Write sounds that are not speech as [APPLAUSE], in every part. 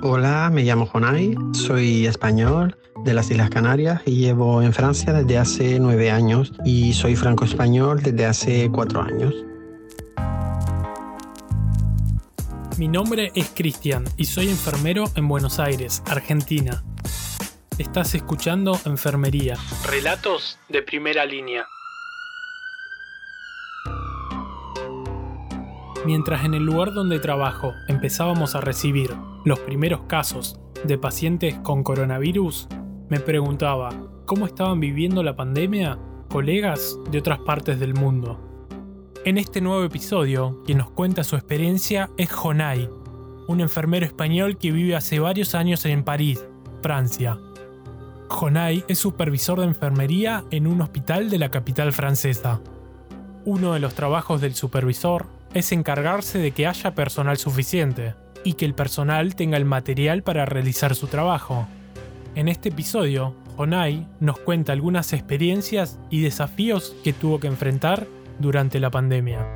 Hola, me llamo Jonay, soy español de las Islas Canarias y llevo en Francia desde hace nueve años y soy franco-español desde hace cuatro años. Mi nombre es Cristian y soy enfermero en Buenos Aires, Argentina. Estás escuchando Enfermería. Relatos de primera línea. Mientras en el lugar donde trabajo empezábamos a recibir los primeros casos de pacientes con coronavirus, me preguntaba cómo estaban viviendo la pandemia colegas de otras partes del mundo. En este nuevo episodio, quien nos cuenta su experiencia es Jonay, un enfermero español que vive hace varios años en París, Francia. Jonay es supervisor de enfermería en un hospital de la capital francesa. Uno de los trabajos del supervisor es encargarse de que haya personal suficiente y que el personal tenga el material para realizar su trabajo. En este episodio, Jonay nos cuenta algunas experiencias y desafíos que tuvo que enfrentar durante la pandemia.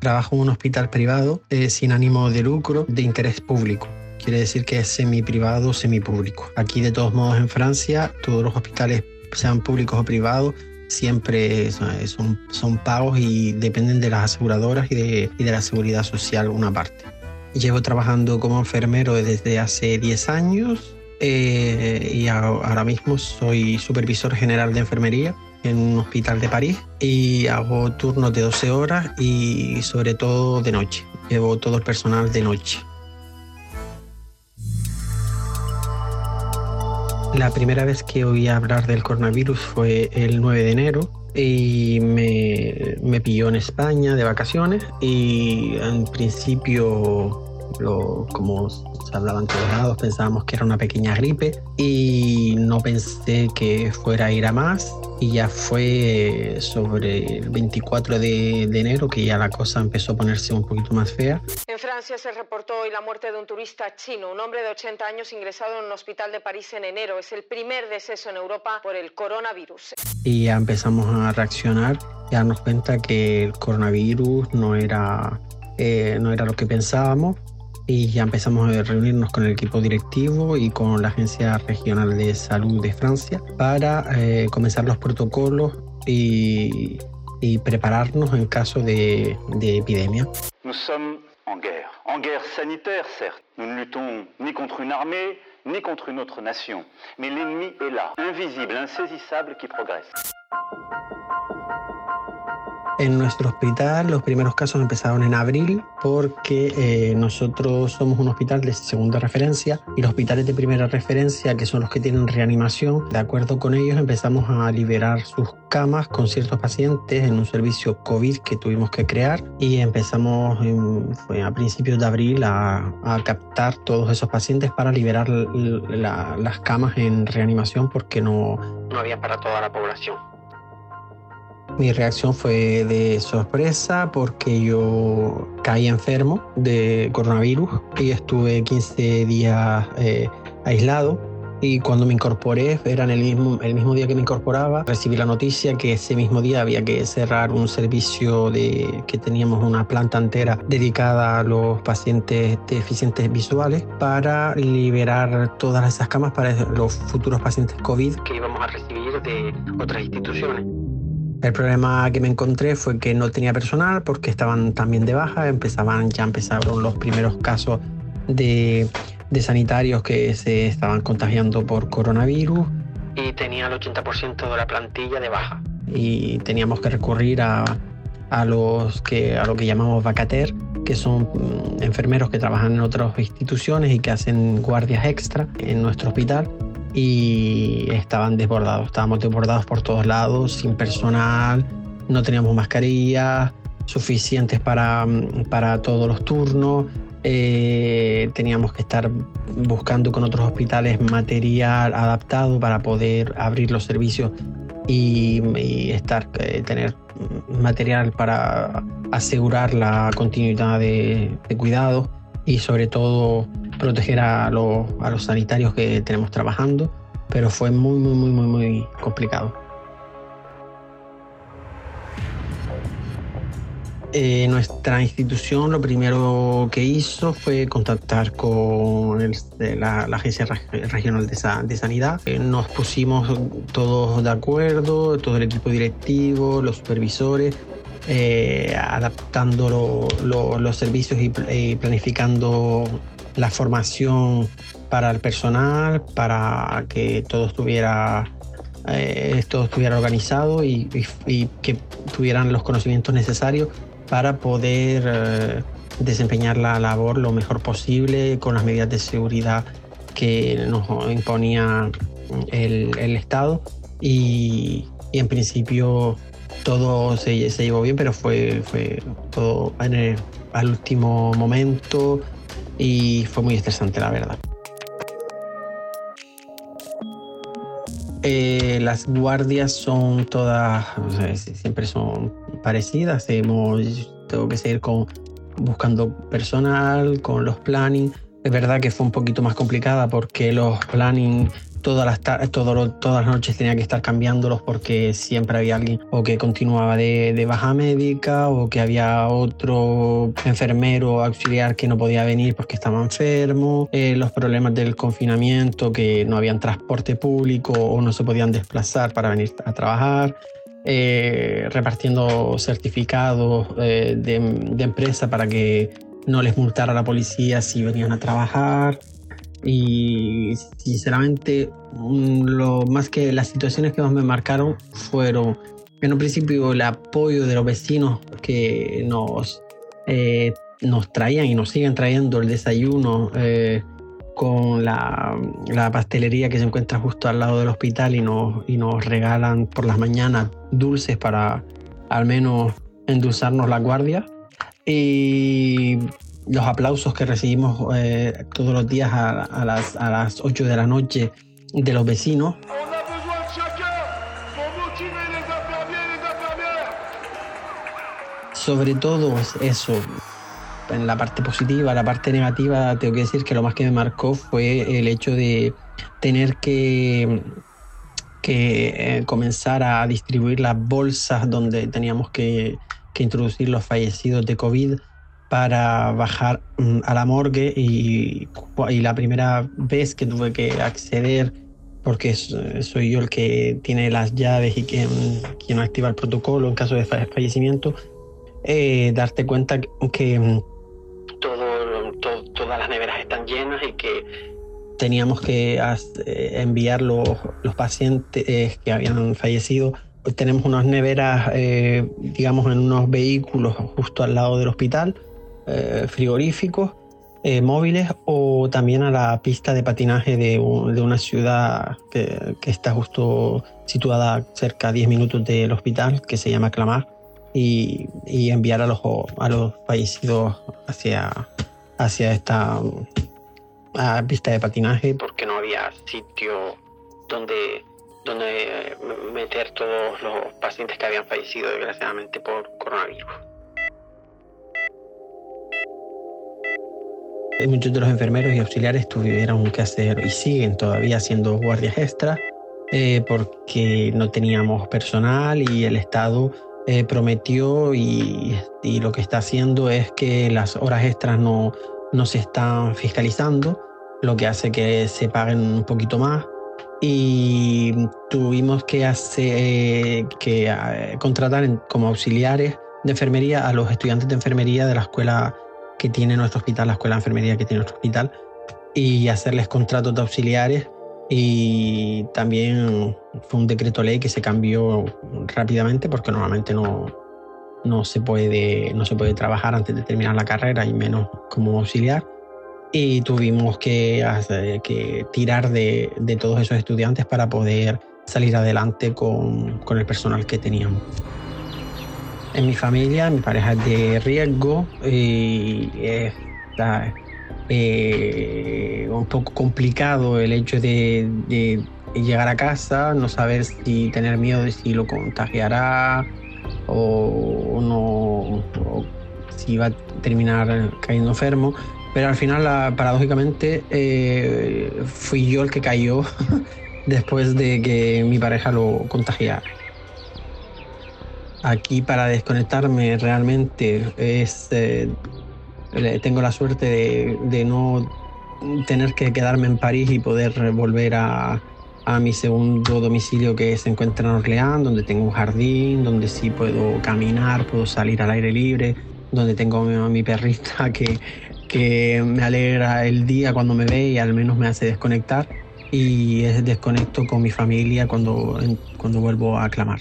Trabajo en un hospital privado eh, sin ánimo de lucro de interés público. Quiere decir que es semi-privado, semi-público. Aquí de todos modos en Francia, todos los hospitales, sean públicos o privados, siempre son, son, pagos y dependen de las aseguradoras y de, y de la seguridad social una parte. Llevo trabajando como enfermero desde hace 10 años eh, y ahora mismo soy supervisor general de enfermería en un hospital de París y hago turnos de 12 horas y sobre todo de noche. Llevo todo el personal de noche. La primera vez que oí hablar del coronavirus fue el 9 de enero y me, me pilló en España de vacaciones y en principio lo, como se hablaba en todos lados, pensábamos que era una pequeña gripe y no pensé que fuera a ir a más y ya fue sobre el 24 de, de, enero que ya la cosa empezó a ponerse un poquito más fea. En Francia se reportó hoy la muerte de un turista chino, un hombre de 80 años ingresado en un hospital de París en enero. Es el primer deceso en Europa por el coronavirus. Y ya empezamos a reaccionar y a darnos cuenta que el coronavirus no era, eh, no era lo que pensábamos y ya empezamos a reunirnos con el equipo directivo y con la Agencia Regional de Salud de Francia para eh, comenzar los protocolos y, y, prepararnos en caso de, de epidemia. Nous sommes en guerre, en guerre sanitaire certes. Nous ne luttons ni contre une armée ni contre une autre nation, mais l'ennemi est là, invisible, insaisissable, qui progresse. En nuestro hospital los primeros casos empezaron en abril porque eh, nosotros somos un hospital de segunda referencia y los hospitales de primera referencia, que son los que tienen reanimación, de acuerdo con ellos empezamos a liberar sus camas con ciertos pacientes en un servicio COVID que tuvimos que crear y empezamos en, fue a principios de abril a, captar todos esos pacientes para liberar la, las camas en reanimación porque no, no había para toda la población. Mi reacción fue de sorpresa porque yo caí enfermo de coronavirus y estuve 15 días eh, aislado. Y cuando me incorporé, era en el mismo, el mismo día que me incorporaba, recibí la noticia que ese mismo día había que cerrar un servicio de que teníamos una planta entera dedicada a los pacientes deficientes visuales para liberar todas esas camas para los futuros pacientes COVID que íbamos a recibir de otras instituciones. El problema que me encontré fue que no tenía personal porque estaban también de baja, empezaban, ya empezaron los primeros casos de, de sanitarios que se estaban contagiando por coronavirus y tenía el 80% de la plantilla de baja. Y teníamos que recurrir a, a, los que, a lo que llamamos vacater, que son enfermeros que trabajan en otras instituciones y que hacen guardias extra en nuestro hospital y estaban desbordados, estábamos desbordados por todos lados, sin personal, no teníamos mascarillas suficientes para, para todos los turnos, eh, teníamos que estar buscando con otros hospitales material adaptado para poder abrir los servicios y, estar, eh, tener material para asegurar la continuidad de, de cuidado y sobre todo proteger a, los, a los sanitarios que tenemos trabajando, pero fue muy, muy, muy, muy, muy complicado. Eh, nuestra institución lo primero que hizo fue contactar con la, Agencia Regional de, Sanidad. Eh, nos pusimos todos de acuerdo, todo el equipo directivo, los supervisores, eh, adaptando los servicios y, planificando la formación para el personal, para que todo estuviera, todo estuviera organizado y que tuvieran los conocimientos necesarios para poder eh, desempeñar la labor lo mejor posible con las medidas de seguridad que nos imponía el, Estado. Y, en principio todo se, llevó bien, pero fue, fue todo al último momento y fue muy estresante, la verdad. Eh, las guardias son todas, siempre son parecidas. Hemos, tengo que seguir con, buscando personal, con los planning. Es verdad que fue un poquito más complicada porque los planning todas las, todas las noches tenía que estar cambiándolos porque siempre había alguien o que continuaba de, baja médica o que había otro enfermero auxiliar que no podía venir porque estaba enfermo, eh, los problemas del confinamiento, que no habían transporte público o no se podían desplazar para venir a trabajar. Eh, repartiendo certificados eh, de empresa para que no les multara la policía si venían a trabajar y sinceramente lo más que las situaciones que más me marcaron fueron en un principio el apoyo de los vecinos que nos, eh, nos traían y nos siguen trayendo el desayuno eh, con la, la, pastelería que se encuentra justo al lado del hospital y nos, y nos regalan por las mañanas dulces para al menos endulzarnos la guardia. Y los aplausos que recibimos eh, todos los días a, las, a las 8 de la noche de los vecinos. Sobre todo eso, en la parte positiva, la parte negativa, tengo que decir que lo más que me marcó fue el hecho de tener que, que eh, comenzar a distribuir las bolsas donde teníamos que, que introducir los fallecidos de COVID para bajar mm, a la morgue y, la primera vez que tuve que acceder, porque soy yo el que tiene las llaves y quien, quien activa el protocolo en caso de fallecimiento, eh, darte cuenta que mm, todas las neveras están llenas y que teníamos que eh, enviar los, los pacientes que habían fallecido. Tenemos unas neveras, eh, digamos, en unos vehículos justo al lado del hospital eh, frigoríficos eh, móviles o también a la pista de patinaje de, una ciudad que, está justo situada cerca a 10 minutos del hospital, que se llama Clamar, y, enviar a los, a los fallecidos hacia, hacia esta pista de patinaje. Porque no había sitio donde, donde meter todos los pacientes que habían fallecido desgraciadamente por coronavirus. Muchos de los enfermeros y auxiliares tuvieron que hacer y siguen todavía haciendo guardias extras eh, porque no teníamos personal y el Estado eh, prometió y, lo que está haciendo es que las horas extras no, no se están fiscalizando, lo que hace que se paguen un poquito más y tuvimos que, hacer, que eh, contratar como auxiliares de enfermería a los estudiantes de enfermería de la escuela que tiene nuestro hospital, la escuela de enfermería que tiene nuestro hospital, y hacerles contratos de auxiliares. Y también fue un decreto ley que se cambió rápidamente porque normalmente no, no, se puede, no se puede trabajar antes de terminar la carrera y menos como auxiliar. Y tuvimos que, tirar de, todos esos estudiantes para poder salir adelante con, con el personal que teníamos. En mi familia, mi pareja es de riesgo y está eh, un poco complicado el hecho de, llegar a casa, no saber si tener miedo de si lo contagiará o no, si va a terminar cayendo enfermo. Pero al final, paradójicamente, eh, fui yo el que cayó [LAUGHS] después de que mi pareja lo contagiara. Aquí para desconectarme realmente es... Eh, tengo la suerte de, de, no tener que quedarme en París y poder volver a, a mi segundo domicilio que se encuentra en Orleans, donde tengo un jardín, donde sí puedo caminar, puedo salir al aire libre, donde tengo a mi perrita [LAUGHS] que, que me alegra el día cuando me ve y al menos me hace desconectar y desconecto con mi familia cuando, cuando vuelvo a clamar.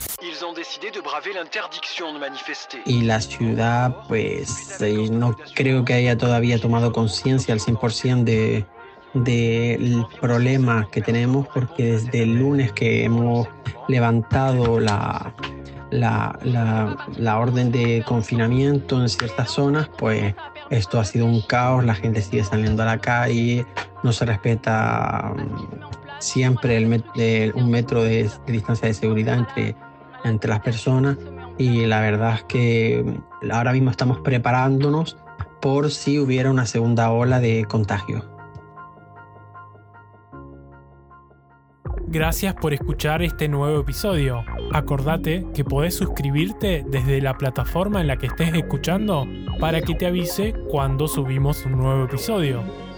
Y la ciudad, pues eh, no creo que haya todavía tomado conciencia al 100% de del problema que tenemos porque desde el lunes que hemos levantado la, la, la, orden de confinamiento en ciertas zonas, pues esto ha sido un caos, la gente sigue saliendo a la calle, no se respeta mm, siempre un metro de, distancia de seguridad entre, entre las personas y la verdad es que mm, ahora mismo estamos preparándonos por si hubiera una segunda ola de contagio. Gracias por escuchar este nuevo episodio. Acordate que podés suscribirte desde la plataforma en la que estés escuchando para que te avise cuando subimos un nuevo episodio.